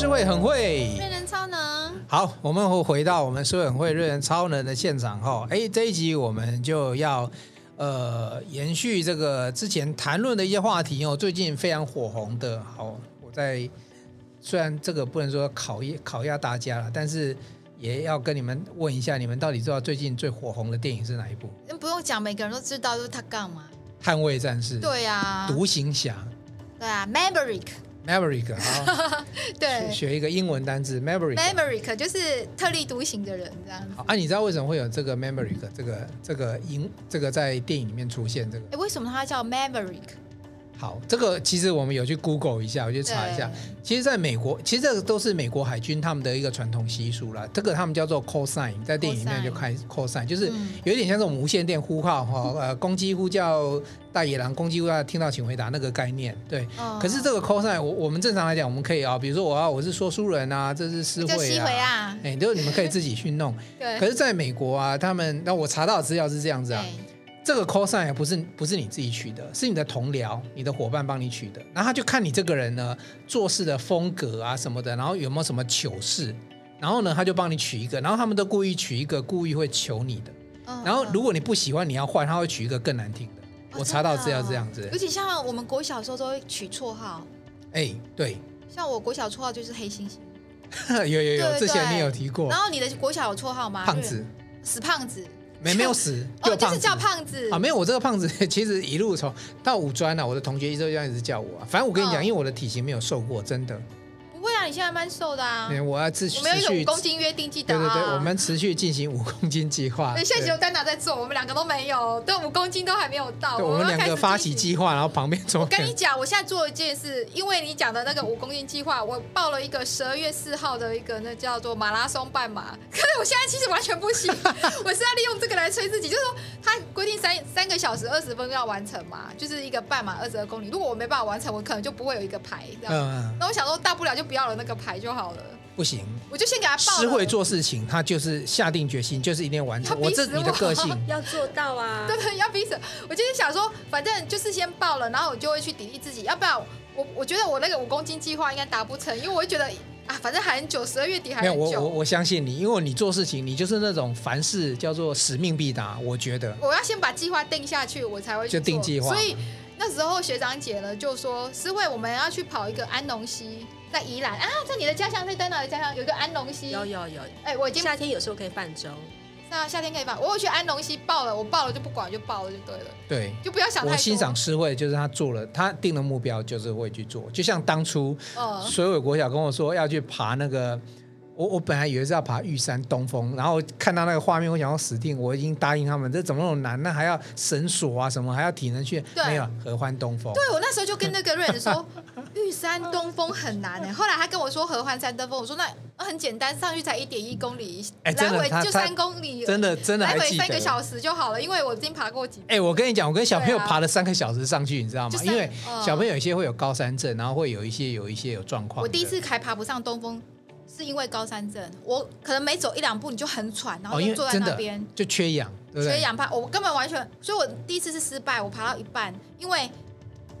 诗慧很会，瑞人超能。好，我们会回到我们诗慧很会瑞人超能的现场哈。哎，这一集我们就要呃延续这个之前谈论的一些话题哦。最近非常火红的，好，我在虽然这个不能说考验考验大家了，但是也要跟你们问一下，你们到底知道最近最火红的电影是哪一部？不用讲，每个人都知道，就是他干嘛？捍卫战士。对呀、啊。独行侠。对啊，Maverick。Maverick，好，对，学一个英文单字，Maverick。Maverick 就是特立独行的人，这样子。啊，你知道为什么会有这个 Maverick 这个这个英这个在电影里面出现这个？哎，为什么它叫 Maverick？好，这个其实我们有去 Google 一下，我去查一下。其实，在美国，其实这个都是美国海军他们的一个传统习俗了。这个他们叫做 call sign，在电影里面就开 call sign，就是有点像这种无线电呼号哈，呃，公鸡呼叫大野狼，公鸡呼叫听到请回答那个概念。对。可是这个 call sign，我我们正常来讲，我们可以啊，比如说我要我是说书人啊，这是诗会啊，哎，都你们可以自己去弄。对。可是在美国啊，他们那我查到的资料是这样子啊。这个 call sign 也不是不是你自己取的，是你的同僚、你的伙伴帮你取的。然后他就看你这个人呢，做事的风格啊什么的，然后有没有什么糗事，然后呢他就帮你取一个。然后他们都故意取一个故意会求你的。然后如果你不喜欢，你要换，他会取一个更难听的。我查到资料这样子。尤其像我们国小时候都会取绰号。哎，对。像我国小绰号就是黑猩猩。有有有，之前你有提过。然后你的国小有绰号吗？胖子。死胖子。没没有死，就哦，就是叫胖子啊。没有，我这个胖子 其实一路从到五专啊，我的同学一直这样一直叫我啊。反正我跟你讲，哦、因为我的体型没有瘦过，真的。不会啊，你现在蛮瘦的啊！我要持续，我们有一个五公斤约定，记得啊。对对对，我们持续进行五公斤计划。对现在只有丹娜在做，我们两个都没有，对，五公斤都还没有到。我们两个发起计划，然后旁边做。我跟你讲，我现在做一件事，因为你讲的那个五公斤计划，我报了一个十二月四号的一个那叫做马拉松半马，可是我现在其实完全不行，我是要利用这个来催自己，就是说他规定三三个小时二十分钟要完成嘛，就是一个半马二十二公里。如果我没办法完成，我可能就不会有一个牌，这样。嗯。那我想说，大不了就不要了那个牌就。好了，不行，我就先给他报。诗慧做事情，他就是下定决心，就是一定要完成。我，我这你的个性 要做到啊，对对，要逼死。我就是想说，反正就是先报了，然后我就会去砥砺自己。要不然，我我觉得我那个五公斤计划应该达不成，因为我会觉得啊，反正还很久，十二月底还很久。没有，我我我相信你，因为你做事情，你就是那种凡事叫做使命必达。我觉得我要先把计划定下去，我才会去就定计划。所以那时候学长姐呢就说，诗慧，我们要去跑一个安农溪。在宜兰啊，在你的家乡，在丹娜的家乡有一个安龙溪，有有有。哎、欸，我已经夏天有时候可以泛舟，是啊，夏天可以泛。我有去安龙溪报了，我报了就不管，就报了就对了。对，就不要想太多。我欣赏诗慧，就是他做了，他定了目标，就是会去做。就像当初水尾国小跟我说要去爬那个。我我本来以为是要爬玉山东峰，然后看到那个画面，我想要死定。我已经答应他们，这怎么那么难？那还要绳索啊什么，还要体能训练。没有合欢东峰。对，我那时候就跟那个瑞仁说，玉山东峰很难哎。后来他跟我说合欢山登峰，我说那很简单，上去才一点一公里，来回就三公里，真的真的来回三个小时就好了，因为我已经爬过几。哎，我跟你讲，我跟小朋友爬了三个小时上去，你知道吗？因为小朋友有一些会有高山症，然后会有一些有一些有状况。我第一次还爬不上东峰。是因为高山症，我可能每走一两步你就很喘，然后就坐在那边、哦、就缺氧，对对缺氧怕我根本完全，所以我第一次是失败，我爬到一半，因为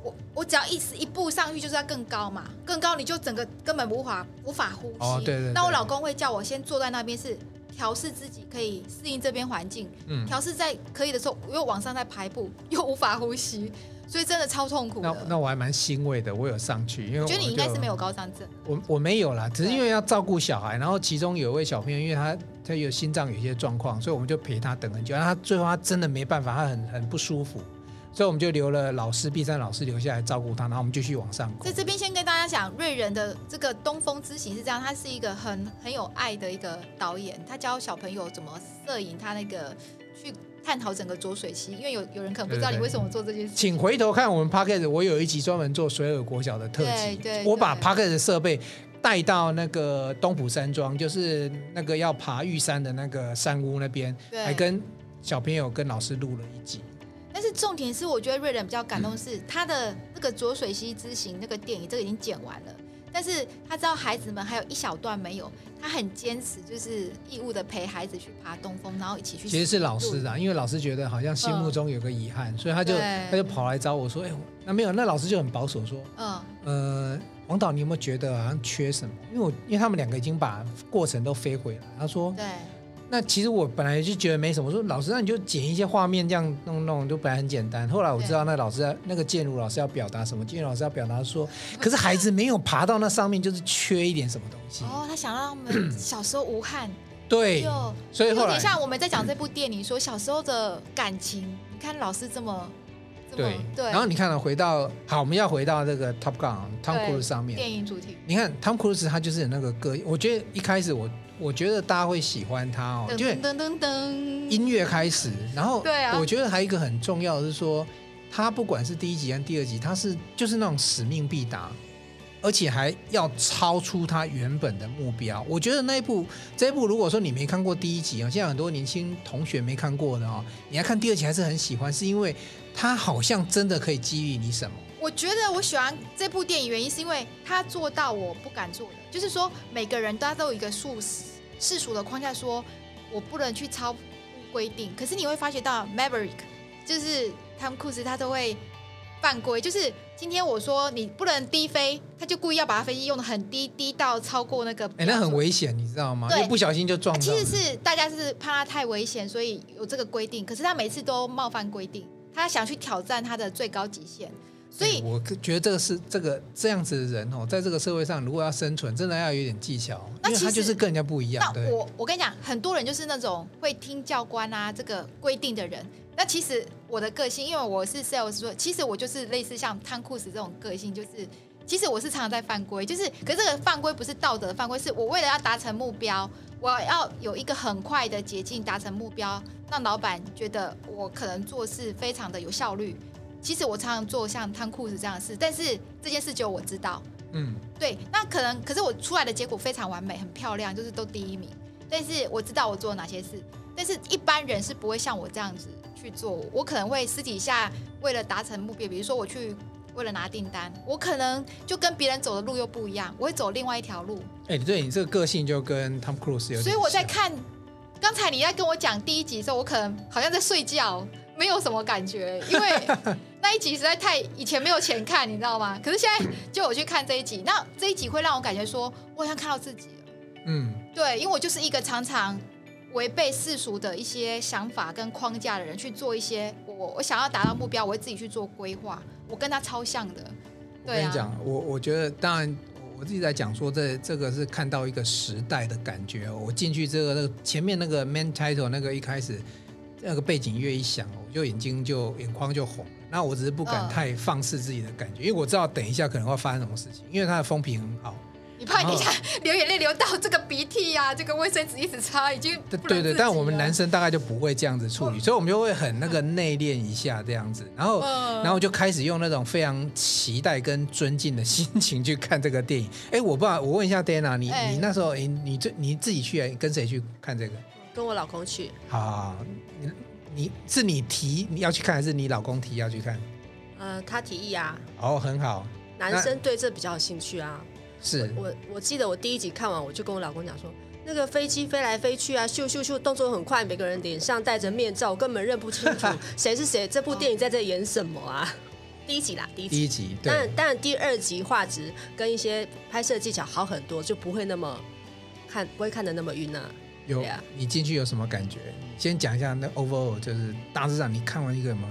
我我只要一一步上去就是要更高嘛，更高你就整个根本无法无法呼吸。哦、对对对，那我老公会叫我先坐在那边，是调试自己可以适应这边环境，嗯，调试在可以的时候又往上再爬一步，又无法呼吸。所以真的超痛苦。那那我还蛮欣慰的，我有上去，因为我，我觉得你应该是没有高山症。我我没有啦，只是因为要照顾小孩，然后其中有一位小朋友，因为他他有心脏有一些状况，所以我们就陪他等很久。然后他最后他真的没办法，他很很不舒服，所以我们就留了老师，碧山老师留下来照顾他，然后我们继续往上。在这边先跟大家讲，瑞仁的这个东风之行是这样，他是一个很很有爱的一个导演，他教小朋友怎么摄影，他那个去。探讨整个浊水溪，因为有有人可能不知道你为什么做这件事。请回头看我们 p o c k e t 我有一集专门做水耳国小的特辑。对，对我把 p o c k e t 的设备带到那个东埔山庄，就是那个要爬玉山的那个山屋那边，对还跟小朋友跟老师录了一集。但是重点是，我觉得瑞仁比较感动是他的那个浊水溪之行那个电影，这个已经剪完了。但是他知道孩子们还有一小段没有，他很坚持，就是义务的陪孩子去爬东峰，然后一起去。其实是老师的，因为老师觉得好像心目中有个遗憾，嗯、所以他就他就跑来找我说：“哎，那没有，那老师就很保守说，嗯呃，王导，你有没有觉得好像缺什么？因为我因为他们两个已经把过程都飞回来。他说，对。那其实我本来就觉得没什么。我说老师，那你就剪一些画面这样弄弄，就本来很简单。后来我知道那老师那个建如老师要表达什么？建如老师要表达说，可是孩子没有爬到那上面，就是缺一点什么东西。哦，他想让他们 小时候无憾。对，所以后来有点像我们在讲这部电影，说小时候的感情。你看老师，这么对。对，然后你看了回到好，我们要回到这个 Top Gun Tom Cruise 上面。电影主题。你看 Tom Cruise 他就是有那个歌，我觉得一开始我我觉得大家会喜欢他哦，就噔噔噔。音乐开始，然后对啊，我觉得还有一个很重要的是说，他不管是第一集跟第二集，他是就是那种使命必达。而且还要超出他原本的目标，我觉得那一部这一部，如果说你没看过第一集啊，现在很多年轻同学没看过的哦，你要看第二集还是很喜欢，是因为他好像真的可以激励你什么？我觉得我喜欢这部电影原因是因为他做到我不敢做的，就是说每个人大家都有一个世世俗的框架，说我不能去超规定，可是你会发觉到 Maverick 就是汤姆·库斯他都会。犯规就是今天我说你不能低飞，他就故意要把他飞机用的很低，低到超过那个。哎，那很危险，你知道吗？对，不小心就撞到。其实是大家是怕他太危险，所以有这个规定。可是他每次都冒犯规定，他想去挑战他的最高极限。所以我觉得这个是这个这样子的人哦，在这个社会上如果要生存，真的要有点技巧，因为他就是跟人家不一样。那我我跟你讲，很多人就是那种会听教官啊这个规定的人。那其实我的个性，因为我是 sales，说其实我就是类似像汤库斯这种个性，就是其实我是常常在犯规，就是可是这个犯规不是道德犯规，是我为了要达成目标，我要有一个很快的捷径达成目标，让老板觉得我可能做事非常的有效率。其实我常常做像汤库斯这样的事，但是这件事只有我知道。嗯，对，那可能可是我出来的结果非常完美，很漂亮，就是都第一名。但是我知道我做了哪些事，但是一般人是不会像我这样子。去做，我可能会私底下为了达成目标，比如说我去为了拿订单，我可能就跟别人走的路又不一样，我会走另外一条路。哎、欸，对你这个个性就跟 Tom Cruise 有。所以我在看刚才你在跟我讲第一集的时候，我可能好像在睡觉，没有什么感觉，因为 那一集实在太以前没有钱看，你知道吗？可是现在就我去看这一集，那这一集会让我感觉说，我好像看到自己了。嗯，对，因为我就是一个常常。违背世俗的一些想法跟框架的人去做一些我我想要达到目标，我会自己去做规划。我跟他超像的。对啊，我跟你讲，我我觉得当然我自己在讲说这这个是看到一个时代的感觉。我进去这个那个前面那个 main title 那个一开始那个背景乐一响，我就眼睛就眼眶就红。那我只是不敢太放肆自己的感觉，因为我知道等一下可能会发生什么事情，因为它的风评很好。你怕你下流眼泪流到这个鼻涕呀、啊，这个卫生纸一直擦，已经对对对，但我们男生大概就不会这样子处理，所以我们就会很那个内敛一下这样子，然后然后就开始用那种非常期待跟尊敬的心情去看这个电影。哎，我不知道，我问一下 Dana，你你那时候你你这你自己去跟谁去看这个？跟我老公去。好，好，好，你你是你提你要去看，还是你老公提要去看？呃，他提议啊。哦，很好。男生对这比较有兴趣啊。是我我记得我第一集看完，我就跟我老公讲说，那个飞机飞来飞去啊，咻咻咻，动作很快，每个人脸上戴着面罩，我根本认不清楚 谁是谁。这部电影在这演什么啊？第一集啦，第一集。第一集，但但第二集画质跟一些拍摄技巧好很多，就不会那么看不会看的那么晕啊。有，啊、你进去有什么感觉？先讲一下那 overall，就是大致上你看完一个什么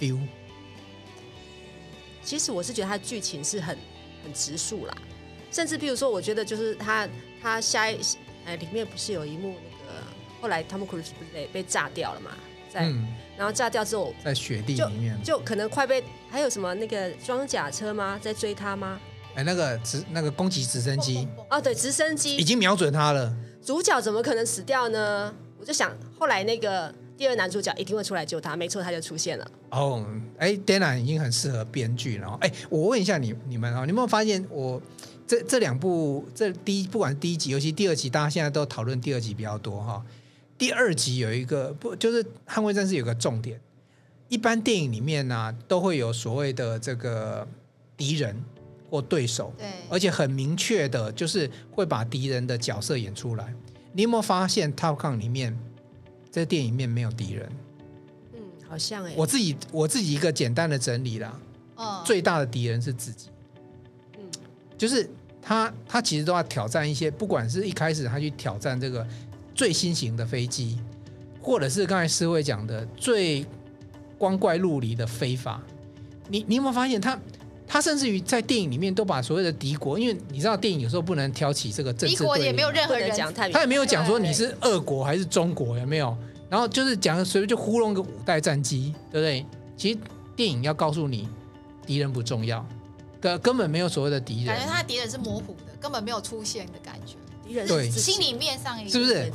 feel？其实我是觉得它剧情是很。很直述啦，甚至比如说，我觉得就是他他下一哎里面不是有一幕那个后来汤姆·克鲁斯不是被被炸掉了嘛，在、嗯、然后炸掉之后在雪地里面就，就可能快被还有什么那个装甲车吗在追他吗？哎，那个直那个攻击直升机哦，对，直升机已经瞄准他了，主角怎么可能死掉呢？我就想后来那个。第二男主角一定会出来救他，没错，他就出现了。哦，哎，Dana 已经很适合编剧了。哎，我问一下你你们啊，你有没有发现我这这两部这第一不管是第一集，尤其第二集，大家现在都讨论第二集比较多哈。第二集有一个不就是捍卫战士有个重点，一般电影里面呢、啊、都会有所谓的这个敌人或对手，对，而且很明确的就是会把敌人的角色演出来。你有没有发现 Top Gun 里面？在电影里面没有敌人，嗯，好像哎，我自己我自己一个简单的整理啦，哦，最大的敌人是自己，嗯。就是他他其实都要挑战一些，不管是一开始他去挑战这个最新型的飞机，或者是刚才思慧讲的最光怪陆离的非法，你你有没有发现他？他甚至于在电影里面都把所谓的敌国，因为你知道电影有时候不能挑起这个政治对立，敌国也没有任何人讲，他也没有讲说你是俄国还是中国，有没有？然后就是讲随便就糊弄个五代战机，对不对？其实电影要告诉你，敌人不重要，根根本没有所谓的敌人，感觉他的敌人是模糊的，根本没有出现的感觉。敌人对心里面上是不是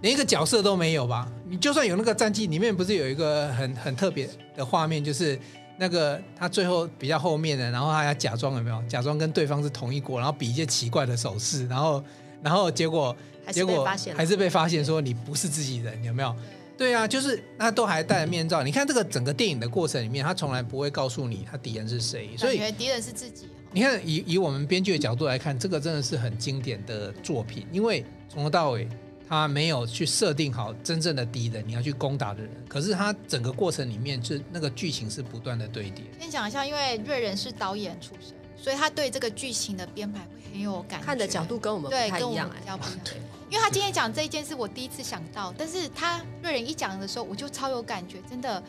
连一个角色都没有吧？你就算有那个战机里面，不是有一个很很特别的画面，就是。那个他最后比较后面的，然后他要假装有没有？假装跟对方是同一国，然后比一些奇怪的手势，然后然后结果结果还是被发现说你不是自己人，有没有？对啊，就是他都还戴着面罩。你看这个整个电影的过程里面，他从来不会告诉你他敌人是谁，所以敌人是自己。你看以以我们编剧的角度来看，这个真的是很经典的作品，因为从头到尾。他没有去设定好真正的敌人，你要去攻打的人。可是他整个过程里面，就那个剧情是不断的堆叠。先讲一下，因为瑞仁是导演出身，所以他对这个剧情的编排会很有感觉。看的角度跟我们不太一样，对，跟我们比较不一样。对，因为他今天讲这一件事，我第一次想到，但是他瑞仁一讲的时候，我就超有感觉，真的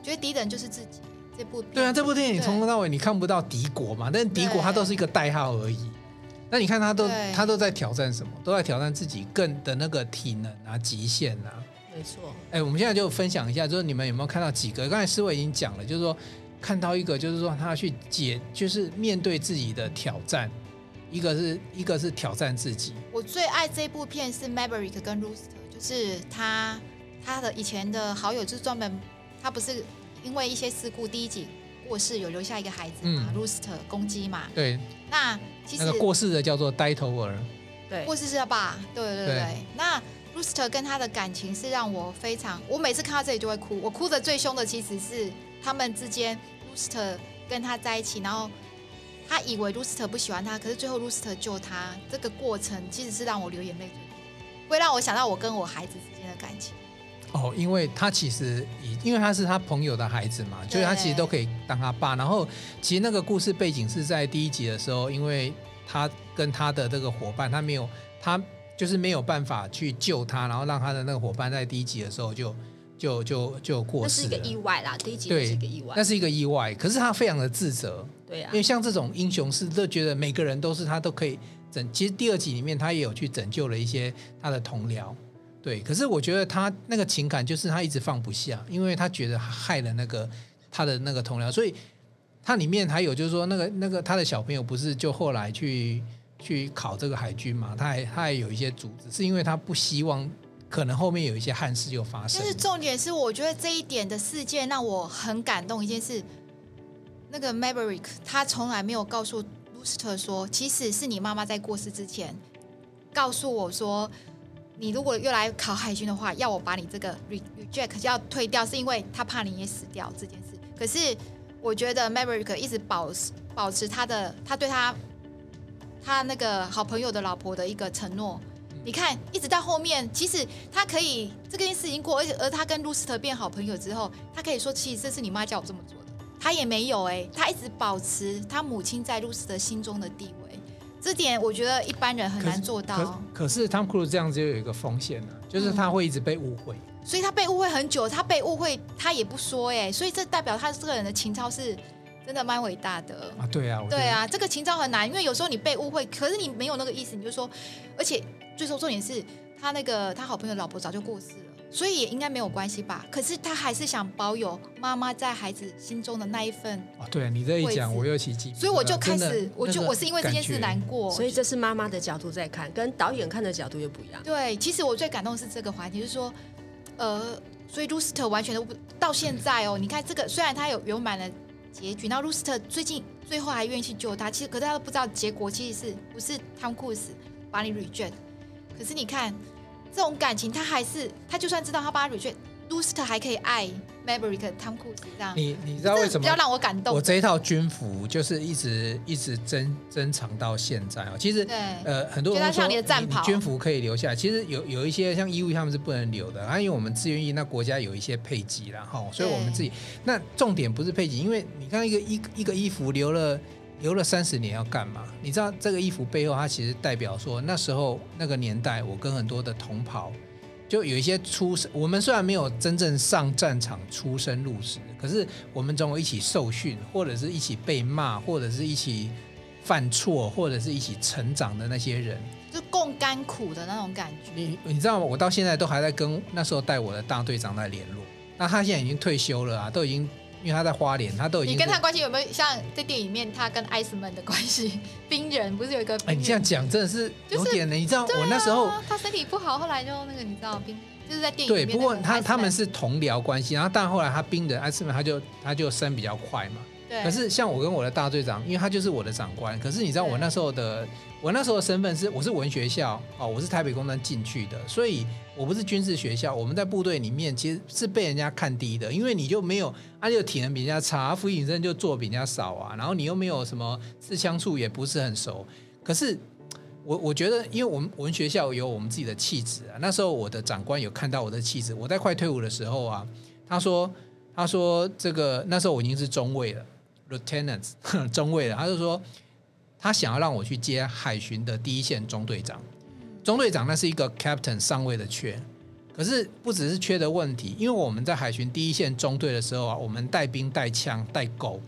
觉得敌人就是自己。这部对啊，这部电影从头到尾你看不到敌国嘛，但是敌国它都是一个代号而已。那你看他都他都在挑战什么？都在挑战自己更的那个体能啊、极限啊。没错。哎，我们现在就分享一下，就是你们有没有看到几个？刚才思维已经讲了，就是说看到一个，就是说他去解，就是面对自己的挑战。一个是一个是挑战自己。我最爱这部片是 Maverick 跟 Rooster，就是他他的以前的好友，就是专门他不是因为一些事故第一集过世，有留下一个孩子嘛、嗯、，Rooster 公鸡嘛。对。那其实那个过世的叫做呆头儿，对，过世是他爸，对对对对。对那 Rooster 跟他的感情是让我非常，我每次看到这里就会哭。我哭的最凶的其实是他们之间，Rooster 跟他在一起，然后他以为 Rooster 不喜欢他，可是最后 Rooster 救他，这个过程其实是让我流眼泪会让我想到我跟我孩子之间的感情。哦，因为他其实以，因为他是他朋友的孩子嘛，所以他其实都可以当他爸。然后，其实那个故事背景是在第一集的时候，因为他跟他的这个伙伴，他没有，他就是没有办法去救他，然后让他的那个伙伴在第一集的时候就就就就过世了。那是一个意外啦，第一集是一个意外，那是一个意外。可是他非常的自责，对、啊，因为像这种英雄是，都觉得每个人都是他都可以拯。其实第二集里面，他也有去拯救了一些他的同僚。对，可是我觉得他那个情感就是他一直放不下，因为他觉得害了那个他的那个同僚，所以他里面还有就是说那个那个他的小朋友不是就后来去去考这个海军嘛，他还他还有一些组织，是因为他不希望可能后面有一些憾事又发生。但是重点是，我觉得这一点的事件让我很感动。一件事，那个 Maverick 他从来没有告诉 Rooster 说，其实是你妈妈在过世之前告诉我说。你如果又来考海军的话，要我把你这个 reject 要退掉，是因为他怕你也死掉这件事。可是我觉得 Maverick 一直保持保持他的他对他他那个好朋友的老婆的一个承诺。你看，一直到后面，其实他可以这件事已经过，而且而他跟 Rooster 变好朋友之后，他可以说，其实这是你妈叫我这么做的。他也没有哎、欸，他一直保持他母亲在 Rooster 心中的地位。这点我觉得一般人很难做到。可，可是汤姆·克鲁斯这样子又有一个风险呢、啊，就是他会一直被误会、嗯。所以他被误会很久，他被误会他也不说哎，所以这代表他这个人的情操是真的蛮伟大的啊。对啊，对啊，这个情操很难，因为有时候你被误会，可是你没有那个意思，你就说，而且最说重点是他那个他好朋友老婆早就过世了。所以也应该没有关系吧？可是他还是想保有妈妈在孩子心中的那一份。啊，对你这一讲，我又奇迹。所以我就开始，我就我是因为这件事难过。所以这是妈妈的角度在看，跟导演看的角度又不一样。对，其实我最感动的是这个环节，就是说，呃，所以 Rooster 完全都不到现在哦。你看这个，虽然他有圆满的结局，然后 Rooster 最近最后还愿意去救他，其实可是他都不知道结果，其实是不是 Tom Cruise 把你 reject？可是你看。这种感情，他还是他就算知道他把他 reject，Rooster 还可以爱 Maverick、Cruise 这样。你你知道为什么？比较让我感动。我这一套军服就是一直一直珍珍藏到现在哦。其实对呃很多人说像你的战袍军服可以留下来，其实有有一些像衣物他们是不能留的啊，因为我们志愿役那国家有一些配给啦哈，所以我们自己那重点不是配给，因为你看一个一一个衣服留了。留了三十年要干嘛？你知道这个衣服背后，它其实代表说那时候那个年代，我跟很多的同袍，就有一些出身。我们虽然没有真正上战场出生入死，可是我们总有一起受训，或者是一起被骂，或者是一起犯错，或者是一起成长的那些人，就共甘苦的那种感觉。你你知道吗？我到现在都还在跟那时候带我的大队长在联络。那他现在已经退休了啊，都已经。因为他在花莲，他都已经。你跟他关系有没有像在电影里面他跟艾斯曼的关系？冰人不是有一个？哎，你这样讲真的是有点的。就是、你知道我那时候、啊、他身体不好，后来就那个你知道冰，就是在电影里面。对，不过他他们是同僚关系，然后但后来他冰人艾斯曼他就他就升比较快嘛。可是像我跟我的大队长，因为他就是我的长官。可是你知道我那时候的我那时候的身份是我是文学校哦，我是台北工专进去的，所以我不是军事学校。我们在部队里面其实是被人家看低的，因为你就没有，啊，就体能比人家差，服役生就做比人家少啊，然后你又没有什么刺枪术也不是很熟。可是我我觉得，因为我们文学校有我们自己的气质啊。那时候我的长官有看到我的气质，我在快退伍的时候啊，他说他说这个那时候我已经是中尉了。Lieutenant 中尉的，他就说他想要让我去接海巡的第一线中队长。中队长那是一个 Captain 上尉的缺，可是不只是缺的问题，因为我们在海巡第一线中队的时候啊，我们带兵带枪带狗，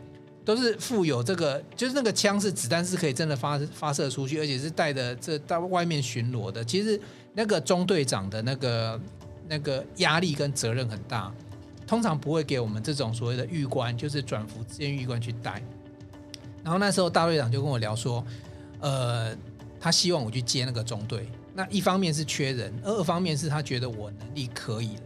都是富有这个，就是那个枪是子弹是可以真的发发射出去，而且是带的这到外面巡逻的。其实那个中队长的那个那个压力跟责任很大。通常不会给我们这种所谓的预官，就是转服志愿预官去带。然后那时候大队长就跟我聊说，呃，他希望我去接那个中队。那一方面是缺人，二方面是他觉得我能力可以了。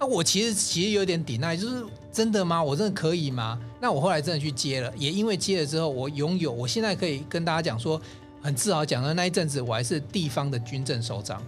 那我其实其实有点抵赖就是真的吗？我真的可以吗？那我后来真的去接了，也因为接了之后，我拥有，我现在可以跟大家讲说，很自豪讲的那一阵子，我还是地方的军政首长。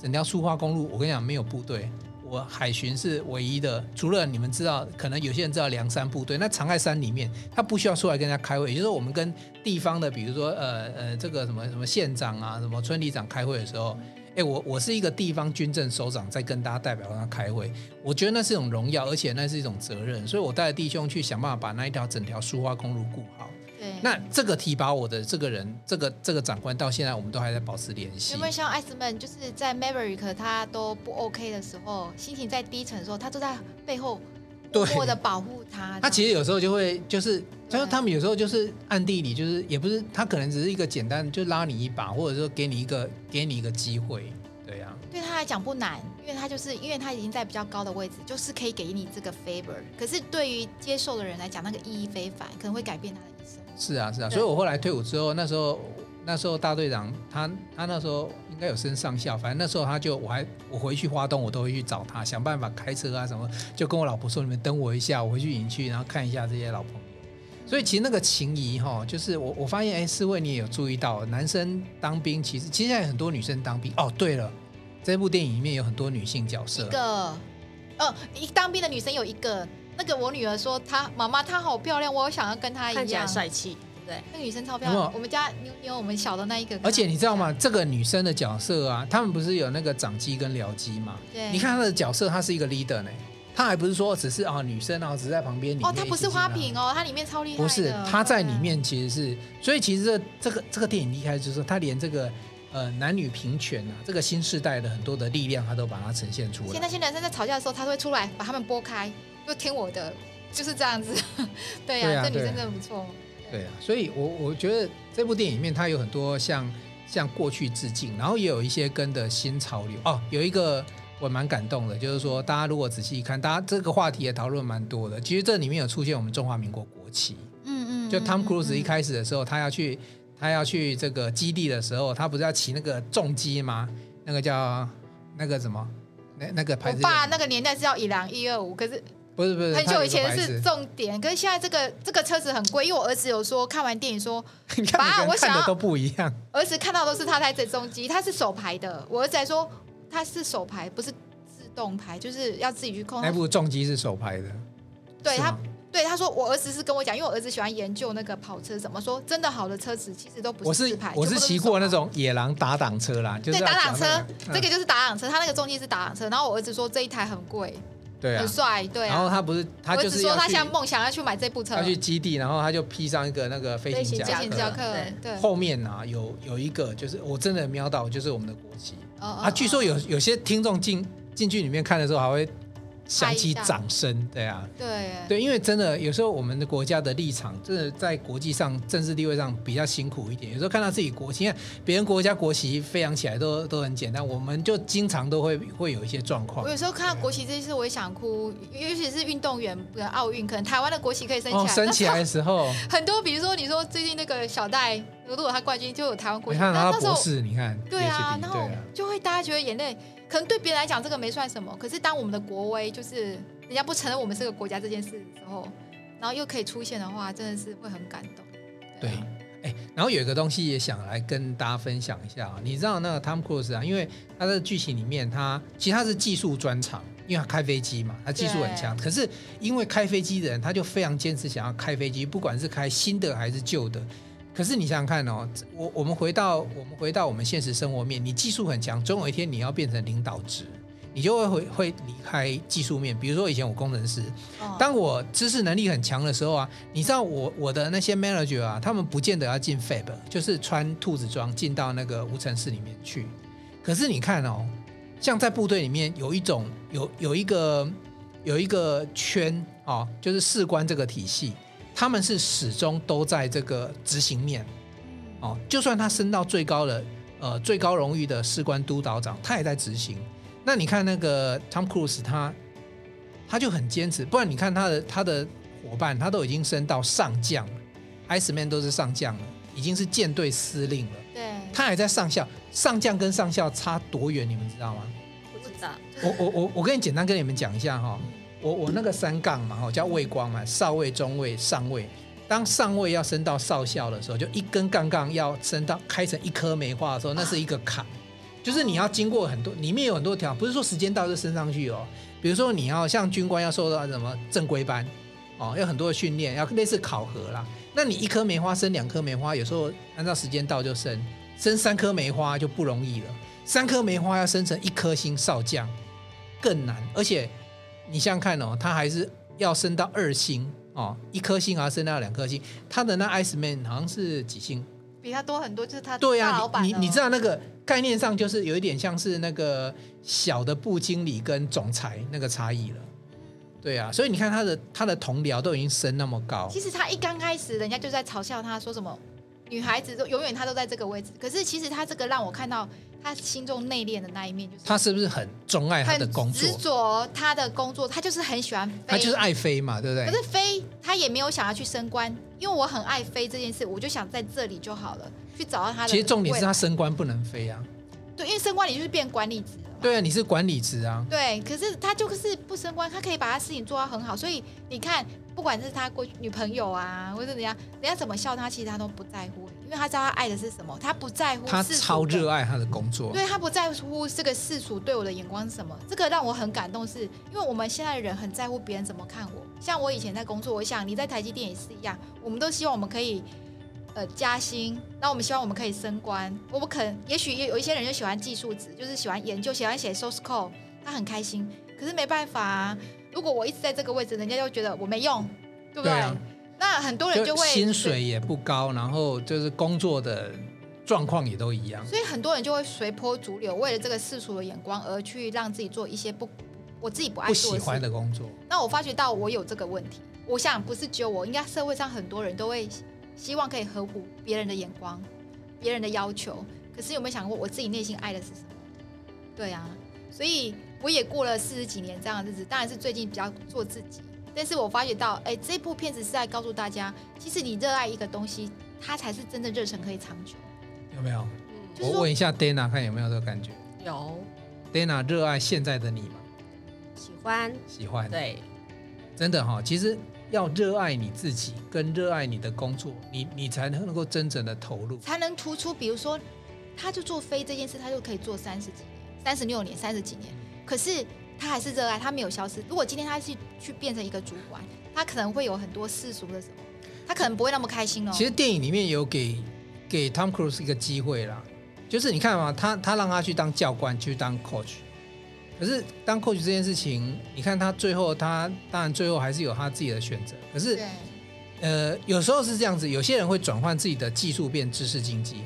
整条苏花公路，我跟你讲，没有部队。我海巡是唯一的，除了你们知道，可能有些人知道梁山部队，那长爱山里面他不需要出来跟人家开会，也就是我们跟地方的，比如说呃呃这个什么什么县长啊，什么村里长开会的时候，哎，我我是一个地方军政首长，在跟大家代表跟他开会，我觉得那是一种荣耀，而且那是一种责任，所以我带着弟兄去想办法把那一条整条苏花公路顾好。对，那这个提拔我的这个人，这个这个长官到现在我们都还在保持联系。因为像艾斯曼，就是在 Maverick 他都不 OK 的时候，心情在低沉的时候，他都在背后默默的保护他。他其实有时候就会就是，就是他们有时候就是暗地里就是也不是他可能只是一个简单就拉你一把，或者说给你一个给你一个机会，对呀、啊。对他来讲不难，因为他就是因为他已经在比较高的位置，就是可以给你这个 favor。可是对于接受的人来讲，那个意义非凡，可能会改变他的。是啊，是啊，所以我后来退伍之后，那时候那时候大队长他他那时候应该有升上校，反正那时候他就我还我回去花东，我都会去找他，想办法开车啊什么，就跟我老婆说，你们等我一下，我回去营区，然后看一下这些老朋友。所以其实那个情谊哈，就是我我发现哎，四位你也有注意到，男生当兵其实其实现在很多女生当兵哦。对了，这部电影里面有很多女性角色，一个哦，一当兵的女生有一个。那个我女儿说她妈妈她好漂亮，我想要跟她一样，看起来帅气，对，那个女生超漂亮。有有我们家妞妞，我们小的那一个。而且你知道吗？这个女生的角色啊，他们不是有那个掌机跟僚机嘛？对。你看她的角色，她是一个 leader 呢，她还不是说只是啊女生啊，只是在旁边。哦，她不是花瓶哦，她里面超厉害。不是，她在里面其实是，所以其实这这个这个电影一开始就是说，她连这个呃男女平权啊，这个新时代的很多的力量，她都把它呈现出来。现在那些男生在吵架的时候，他会出来把他们拨开，就听我的。就是这样子，对呀、啊，这女生真的不错。对啊，所以我我觉得这部电影里面它有很多像像过去致敬，然后也有一些跟的新潮流哦。有一个我蛮感动的，就是说大家如果仔细一看，大家这个话题也讨论蛮多的。其实这里面有出现我们中华民国国旗，嗯嗯，就 Tom Cruise 一开始的时候，他要去他要去这个基地的时候，他不是要骑那个重机吗？那个叫那个什么？那那个牌子？我爸那个年代是叫一辆一二五，可是。不是不是，很久以前是重点，可是现在这个这个车子很贵，因为我儿子有说 看完电影说，爸，我想的都不一样。儿子看到都是他在整中机，他是手排的。我儿子还说他是手排，不是自动排，就是要自己去控。那部重机是手排的。对他，对他说，我儿子是跟我讲，因为我儿子喜欢研究那个跑车，怎么说真的好的车子其实都不是自排。我是我是骑过那种野狼打挡车啦，就是对打挡车，这个就是打挡车，他那个重机是打挡车。然后我儿子说这一台很贵。对啊，很帅，对啊。然后他不是，他就是说他现在梦想要去买这部车，要去基地，然后他就披上一个那个飞行夹克，对对。后面啊，有有一个，就是我真的瞄到，就是我们的国旗。哦。啊，据说有有些听众进进去里面看的时候，还会。响起掌声，对啊，对对，因为真的有时候我们的国家的立场，真的在国际上政治地位上比较辛苦一点。有时候看到自己国旗，看别人国家国旗飞扬起来都 都很简单，我们就经常都会会有一些状况。我有时候看到国旗这些事，我也想哭，尤其是运动员，比如奥运，可能台湾的国旗可以升起来，哦、升起来的时候，很多，比如说你说最近那个小戴，如果他冠军，就有台湾国旗。你看他博士，你看，对啊，然后就会大家觉得眼泪，可能对别人来讲这个没算什么，可是当我们的国威就是。人家不承认我们是个国家这件事的时候，然后又可以出现的话，真的是会很感动。对，哎、欸，然后有一个东西也想来跟大家分享一下啊，你知道那个 Tom Cruise 啊，因为他的剧情里面他其实他是技术专长，因为他开飞机嘛，他技术很强。可是因为开飞机的人，他就非常坚持想要开飞机，不管是开新的还是旧的。可是你想想看哦，我我们回到我们回到我们现实生活面，你技术很强，总有一天你要变成领导职。你就会会会离开技术面，比如说以前我工程师，当我知识能力很强的时候啊，你知道我我的那些 manager 啊，他们不见得要进 fab，就是穿兔子装进到那个无尘室里面去。可是你看哦，像在部队里面有一种有有一个有一个圈哦，就是士官这个体系，他们是始终都在这个执行面哦，就算他升到最高的呃最高荣誉的士官督导长，他也在执行。那你看那个 Tom Cruise，他他就很坚持，不然你看他的他的伙伴，他都已经升到上将了，Iceman 都是上将了，已经是舰队司令了。对，他还在上校，上将跟上校差多远？你们知道吗？不知道。我我我我跟你简单跟你们讲一下哈，我我那个三杠嘛哈，叫尉光嘛，少尉、中尉、上尉。当上尉要升到少校的时候，就一根杠杠要升到开成一颗梅花的时候，那是一个坎。就是你要经过很多，里面有很多条，不是说时间到就升上去哦。比如说你要像军官要受到什么正规班哦，要很多的训练，要类似考核啦。那你一颗梅花升两颗梅花，有时候按照时间到就升，升三颗梅花就不容易了。三颗梅花要升成一颗星少将更难，而且你想想看哦，他还是要升到二星哦，一颗星啊升到两颗星。他的那 Iceman 好像是几星？比他多很多，就是他对呀、啊，你你你知道那个概念上就是有一点像是那个小的部经理跟总裁那个差异了，对呀、啊，所以你看他的他的同僚都已经升那么高，其实他一刚开始，人家就在嘲笑他说什么女孩子都永远他都在这个位置，可是其实他这个让我看到。他心中内敛的那一面，就是他是不是很钟爱他的工作？执着他的工作，他就是很喜欢飞，他就是爱飞嘛，对不对？可是飞，他也没有想要去升官，因为我很爱飞这件事，我就想在这里就好了，去找到他的。其实重点是他升官不能飞啊。对，因为升官你就是变管理职。对啊，你是管理职啊。对，可是他就是不升官，他可以把他事情做到很好，所以你看。不管是他过去女朋友啊，或者怎样，人家怎么笑他，其实他都不在乎，因为他知道他爱的是什么，他不在乎。他超热爱他的工作，对，他不在乎这个世俗对我的眼光是什么。这个让我很感动是，是因为我们现在的人很在乎别人怎么看我。像我以前在工作，我想你在台积电也是一样，我们都希望我们可以呃加薪，那我们希望我们可以升官。我们可能也许有一些人就喜欢技术值，就是喜欢研究，喜欢写 source code，他很开心。可是没办法啊。如果我一直在这个位置，人家就觉得我没用，对不对？对啊，那很多人就会就薪水也不高，然后就是工作的状况也都一样，所以很多人就会随波逐流，为了这个世俗的眼光而去让自己做一些不我自己不爱做不喜欢的工作。那我发觉到我有这个问题，我想不是只有我，应该社会上很多人都会希望可以合乎别人的眼光、别人的要求。可是有没有想过，我自己内心爱的是什么？对啊，所以。我也过了四十几年这样的日子，当然是最近比较做自己。但是我发觉到，哎，这部片子是在告诉大家，其实你热爱一个东西，它才是真的热忱可以长久。有没有？嗯、我问一下 Dana，看有没有这个感觉？有。Dana 热爱现在的你吗？喜欢。喜欢。对。真的哈、哦，其实要热爱你自己，跟热爱你的工作，你你才能够真正的投入，才能突出。比如说，他就做飞这件事，他就可以做三十几年、三十六年、三十几年。可是他还是热爱，他没有消失。如果今天他去去变成一个主管，他可能会有很多世俗的什么，他可能不会那么开心哦。其实电影里面有给给 Tom Cruise 一个机会啦，就是你看嘛，他他让他去当教官，去当 coach，可是当 coach 这件事情，你看他最后他当然最后还是有他自己的选择。可是，呃，有时候是这样子，有些人会转换自己的技术变知识经济，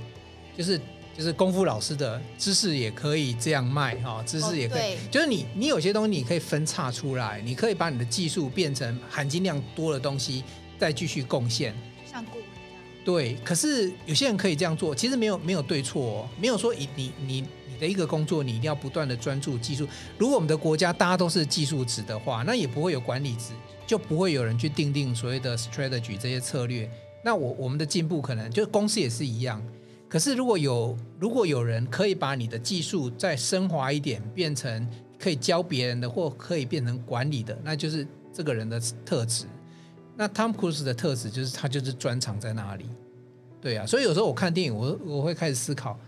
就是就是功夫老师的知识也可以这样卖哈、哦，知识也可以，哦、就是你你有些东西你可以分叉出来，你可以把你的技术变成含金量多的东西，再继续贡献。像顾问对，可是有些人可以这样做，其实没有没有对错、哦，没有说你你你。的一个工作，你一定要不断的专注技术。如果我们的国家大家都是技术职的话，那也不会有管理职，就不会有人去定定所谓的 strategy 这些策略。那我我们的进步可能就公司也是一样。可是如果有如果有人可以把你的技术再升华一点，变成可以教别人的，或可以变成管理的，那就是这个人的特质。那 Tom Cruise 的特质就是他就是专长在哪里？对啊，所以有时候我看电影，我我会开始思考。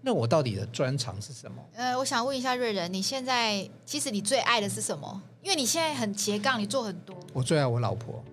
那我到底的专长是什么？呃，我想问一下瑞仁，你现在其实你最爱的是什么？因为你现在很斜杠，你做很多。我最爱我老婆。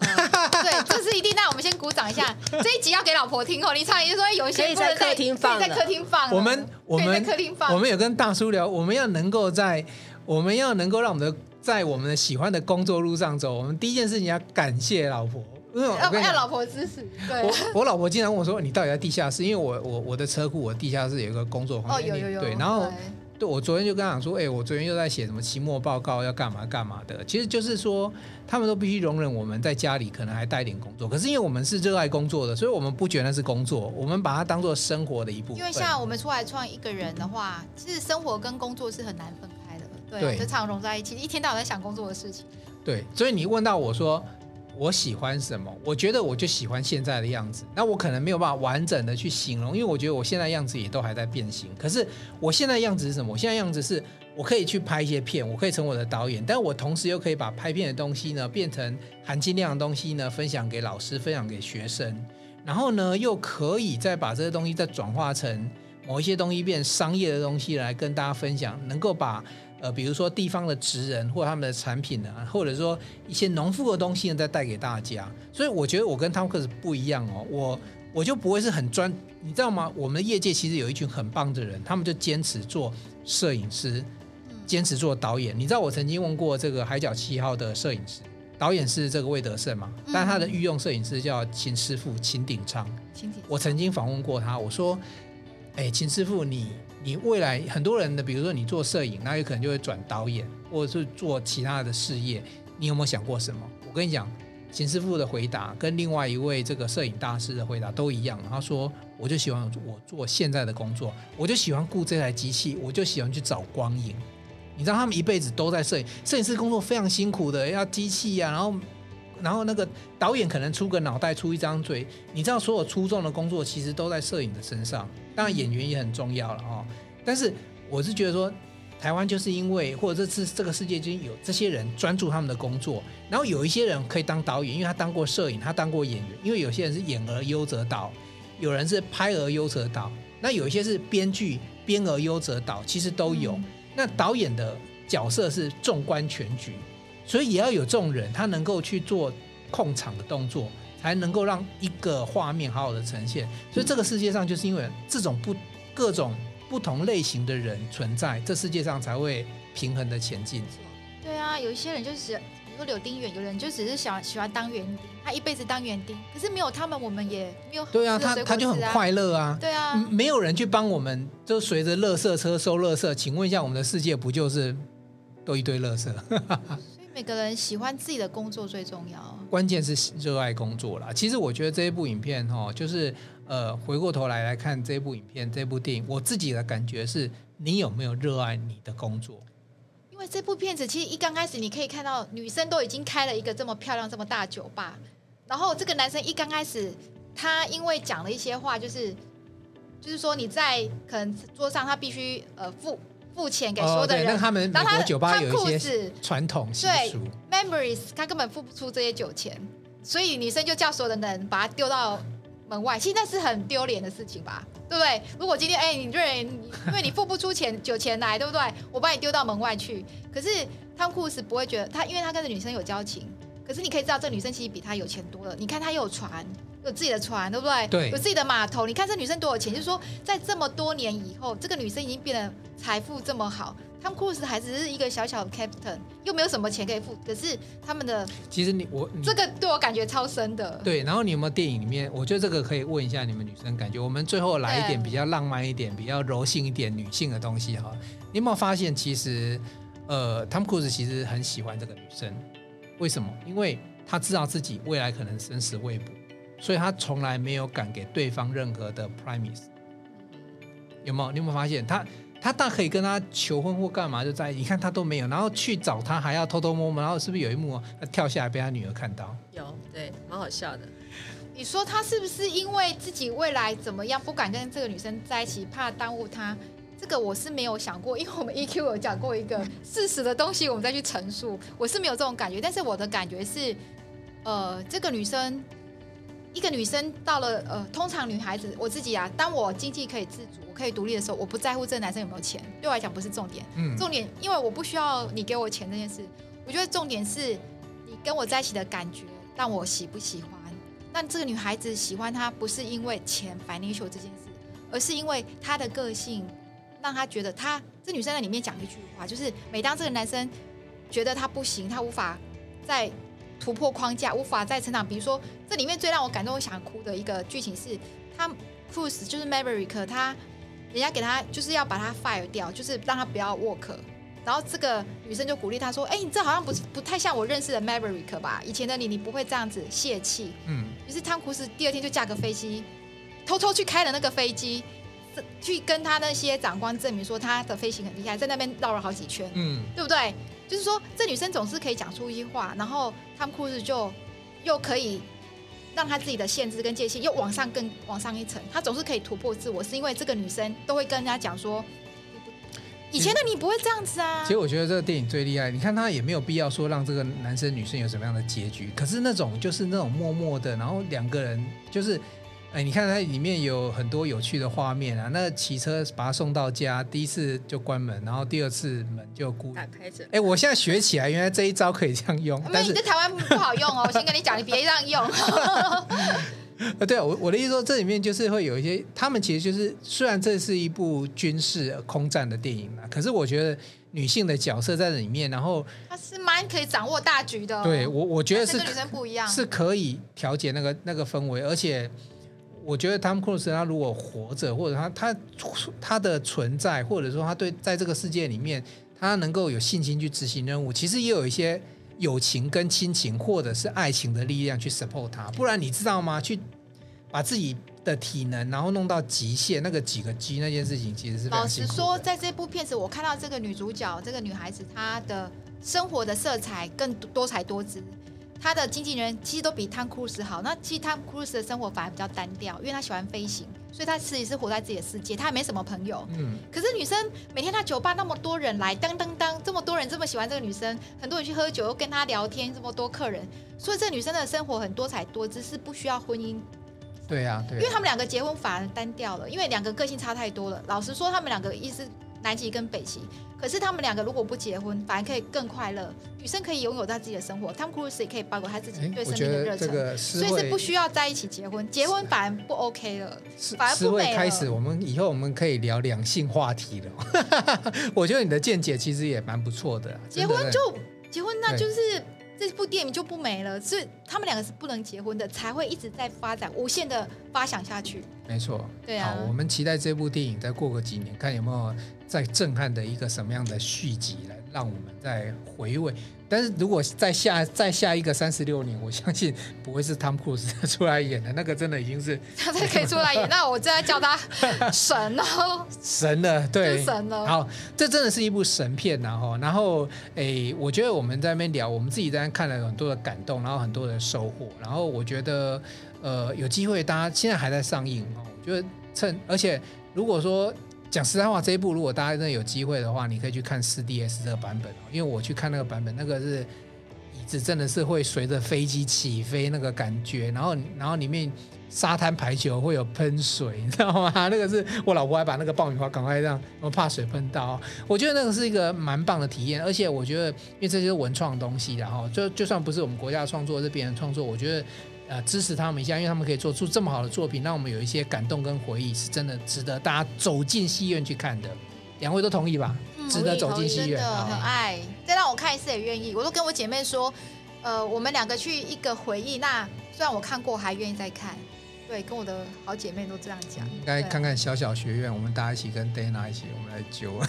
呃、对，这是一定。那我们先鼓掌一下，这一集要给老婆听哦。你唱也说有一些在客厅放，在客厅放。我们我们在客厅放。我们有跟大叔聊，我们要能够在，我们要能够让我们的在我们的喜欢的工作路上走。我们第一件事情要感谢老婆。因为要老婆支持，对。我我老婆经常问我说：“你到底在地下室？”因为我我我的车库，我地下室有一个工作房间。哦，有有有。对，然后对我昨天就跟他讲说：“哎，我昨天又在写什么期末报告，要干嘛干嘛的。”其实就是说，他们都必须容忍我们在家里可能还带点工作。可是因为我们是热爱工作的，所以我们不觉得那是工作，我们把它当做生活的一部分。因为像我们出来创一个人的话，其实生活跟工作是很难分开的，对，就常融在一起，一天到晚在想工作的事情。对，所以你问到我说。我喜欢什么？我觉得我就喜欢现在的样子。那我可能没有办法完整的去形容，因为我觉得我现在样子也都还在变形。可是我现在样子是什么？我现在样子是我可以去拍一些片，我可以成我的导演，但我同时又可以把拍片的东西呢变成含金量的东西呢分享给老师，分享给学生，然后呢又可以再把这些东西再转化成某一些东西变商业的东西来跟大家分享，能够把。呃，比如说地方的职人或者他们的产品呢，或者说一些农夫的东西呢，再带给大家。所以我觉得我跟 Tom Cruise 不一样哦，我我就不会是很专，你知道吗？我们的业界其实有一群很棒的人，他们就坚持做摄影师，坚持做导演。你知道我曾经问过这个《海角七号》的摄影师，导演是这个魏德胜嘛？但他的御用摄影师叫秦师傅秦鼎昌。我曾经访问过他，我说：“哎，秦师傅你。”你未来很多人的，比如说你做摄影，那有可能就会转导演，或者是做其他的事业。你有没有想过什么？我跟你讲，秦师傅的回答跟另外一位这个摄影大师的回答都一样。他说：“我就喜欢我做现在的工作，我就喜欢顾这台机器，我就喜欢去找光影。你知道他们一辈子都在摄影，摄影师工作非常辛苦的，要机器呀、啊，然后。”然后那个导演可能出个脑袋，出一张嘴，你知道所有出众的工作其实都在摄影的身上。当然演员也很重要了哦。但是我是觉得说，台湾就是因为或者这次这个世界就有这些人专注他们的工作，然后有一些人可以当导演，因为他当过摄影，他当过演员。因为有些人是演而优则导，有人是拍而优则导，那有一些是编剧编而优则导，其实都有。那导演的角色是纵观全局。所以也要有这种人，他能够去做控场的动作，才能够让一个画面好好的呈现。所以这个世界上就是因为这种不各种不同类型的人存在，这世界上才会平衡的前进。对啊，有一些人就是比如说柳丁远，有人就只是想喜欢当园丁，他一辈子当园丁，可是没有他们，我们也没有。对啊，他他就很快乐啊。对啊，没有人去帮我们，就随着垃圾车收垃圾。请问一下，我们的世界不就是都一堆垃圾？每个人喜欢自己的工作最重要，关键是热爱工作啦。其实我觉得这一部影片哈，就是呃，回过头来来看这部影片、这部电影，我自己的感觉是，你有没有热爱你的工作？因为这部片子其实一刚开始，你可以看到女生都已经开了一个这么漂亮、这么大酒吧，然后这个男生一刚开始，他因为讲了一些话，就是就是说你在可能桌上他必须呃付。付钱给所有的人，哦、那他们美国酒吧有一些传统习俗。对，Memories，他根本付不出这些酒钱，所以女生就叫所有的人把他丢到门外。其实那是很丢脸的事情吧？对不对？如果今天哎，你这人因为你付不出钱酒钱来，对不对？我把你丢到门外去。可是汤库斯不会觉得他，因为他跟这女生有交情。可是你可以知道，这女生其实比他有钱多了。你看他又有船。有自己的船，对不对？对，有自己的码头。你看这女生多有钱，就是说，在这么多年以后，这个女生已经变得财富这么好，汤姆·克鲁斯还只是一个小小的 captain，又没有什么钱可以付。可是他们的其实你我这个对我感觉超深的。对，然后你有没有电影里面？我觉得这个可以问一下你们女生感觉。我们最后来一点比较浪漫一点、比较柔性一点女性的东西哈。你有没有发现，其实呃，汤姆·克鲁斯其实很喜欢这个女生，为什么？因为他知道自己未来可能生死未卜，所以他从来没有敢给对方任何的 promise。有没有？你有没有发现他？他大可以跟他求婚或干嘛就在一起，你看他都没有，然后去找他还要偷偷摸摸，然后是不是有一幕他跳下来被他女儿看到？有，对，蛮好笑的。你说他是不是因为自己未来怎么样不敢跟这个女生在一起，怕耽误他？这个我是没有想过，因为我们 EQ 有讲过一个事实的东西，我们再去陈述，我是没有这种感觉。但是我的感觉是，呃，这个女生。一个女生到了呃，通常女孩子我自己啊，当我经济可以自主，我可以独立的时候，我不在乎这个男生有没有钱，对我来讲不是重点。嗯，重点因为我不需要你给我钱这件事，我觉得重点是你跟我在一起的感觉，让我喜不喜欢。那这个女孩子喜欢他不是因为钱 financial 这件事，而是因为她的个性，让他觉得他这女生在里面讲一句话，就是每当这个男生觉得他不行，他无法再。突破框架，无法再成长。比如说，这里面最让我感动、我想哭的一个剧情是，他 Cruise 就是 Maverick，他人家给他就是要把他 fire 掉，就是让他不要 work。然后这个女生就鼓励他说：“哎、欸，你这好像不是不太像我认识的 Maverick 吧？以前的你，你不会这样子泄气。”嗯。于是汤姆·克鲁斯第二天就驾个飞机，偷偷去开了那个飞机，去跟他那些长官证明说他的飞行很厉害，在那边绕了好几圈。嗯，对不对？就是说，这女生总是可以讲出一句话，然后汤姆·克鲁斯就又可以让他自己的限制跟界限又往上更往上一层，他总是可以突破自我，是因为这个女生都会跟人家讲说，以前的你不会这样子啊。其实我觉得这个电影最厉害，你看他也没有必要说让这个男生女生有什么样的结局，可是那种就是那种默默的，然后两个人就是。哎，你看它里面有很多有趣的画面啊！那骑车把他送到家，第一次就关门，然后第二次门就故意打开着。哎，我现在学起来，原来这一招可以这样用。但是，你在台湾不好用哦，我先跟你讲，你别这样用。呃，对啊，我我的意思说，这里面就是会有一些，他们其实就是虽然这是一部军事空战的电影嘛，可是我觉得女性的角色在里面，然后她是蛮可以掌握大局的。对我，我觉得是跟女生不一样，是可以调节那个那个氛围，而且。我觉得汤姆·克鲁斯他如果活着，或者他他他的存在，或者说他对在这个世界里面，他能够有信心去执行任务，其实也有一些友情跟亲情，或者是爱情的力量去 support 他。不然你知道吗？去把自己的体能然后弄到极限，那个几个 G 那件事情，其实是老实说，在这部片子我看到这个女主角这个女孩子，她的生活的色彩更多彩多姿。他的经纪人其实都比汤姆·克鲁斯好。那其实汤姆·克鲁斯的生活反而比较单调，因为他喜欢飞行，所以他自己是活在自己的世界，他也没什么朋友。嗯。可是女生每天他酒吧那么多人来，当当当，这么多人这么喜欢这个女生，很多人去喝酒又跟她聊天，这么多客人，所以这个女生的生活很多彩多姿，是不需要婚姻。对呀、啊，对。因为他们两个结婚反而单调了，因为两个个性差太多了。老实说，他们两个意思。南极跟北极，可是他们两个如果不结婚，反而可以更快乐。女生可以拥有她自己的生活，他们 cruise 也可以包括他自己对生命的热忱，所以是不需要在一起结婚。结婚反而不 OK 了，反而不美了。开始，我们以后我们可以聊两性话题了。我觉得你的见解其实也蛮不错的。结婚就结婚，那就是。这部电影就不没了，所以他们两个是不能结婚的，才会一直在发展，无限的发想下去。没错，对啊。好，我们期待这部电影再过个几年，看有没有再震撼的一个什么样的续集来让我们再回味。但是如果再下再下一个三十六年，我相信不会是汤姆·克鲁斯出来演的，那个真的已经是他才可以出来演。那我再叫他神哦，神了，对，神了。好，这真的是一部神片呐！哈，然后诶，我觉得我们在那边聊，我们自己在那看了很多的感动，然后很多的收获。然后我觉得，呃，有机会大家现在还在上映哦，我觉得趁，而且如果说。讲实在话，这一部如果大家真的有机会的话，你可以去看 4DS 这个版本哦，因为我去看那个版本，那个是椅子真的是会随着飞机起飞那个感觉，然后然后里面沙滩排球会有喷水，你知道吗？那个是我老婆还把那个爆米花赶快让，我怕水喷到。我觉得那个是一个蛮棒的体验，而且我觉得因为这些文创东西，然后就就算不是我们国家的创作，是别人创作，我觉得。呃，支持他们一下，因为他们可以做出这么好的作品，让我们有一些感动跟回忆，是真的值得大家走进戏院去看的。两位都同意吧？嗯，值得走进戏院，真的很爱。再让我看一次也愿意，我都跟我姐妹说，呃，我们两个去一个回忆。那虽然我看过，还愿意再看。对，跟我的好姐妹都这样讲。应该看看小小学院，我们大家一起跟 Dana 一起，我们来揪。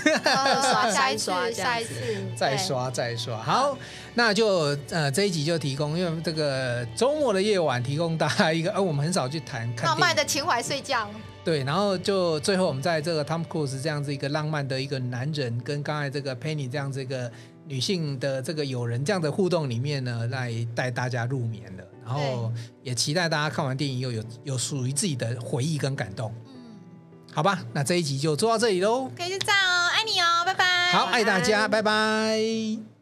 刷 下一次，下一次，再刷再刷。好，那就呃这一集就提供，因为这个周末的夜晚提供大家一个，呃，我们很少去谈浪漫的情怀睡觉。对，然后就最后我们在这个 Tom Cruise 这样子一个浪漫的一个男人，跟刚才这个 Penny 这样子一个女性的这个友人这样的互动里面呢，来带大家入眠了。然后也期待大家看完电影又有有属于自己的回忆跟感动。嗯，好吧，那这一集就做到这里喽。可以就这样哦，爱你哦，拜拜。好，爱大家，拜拜。拜拜。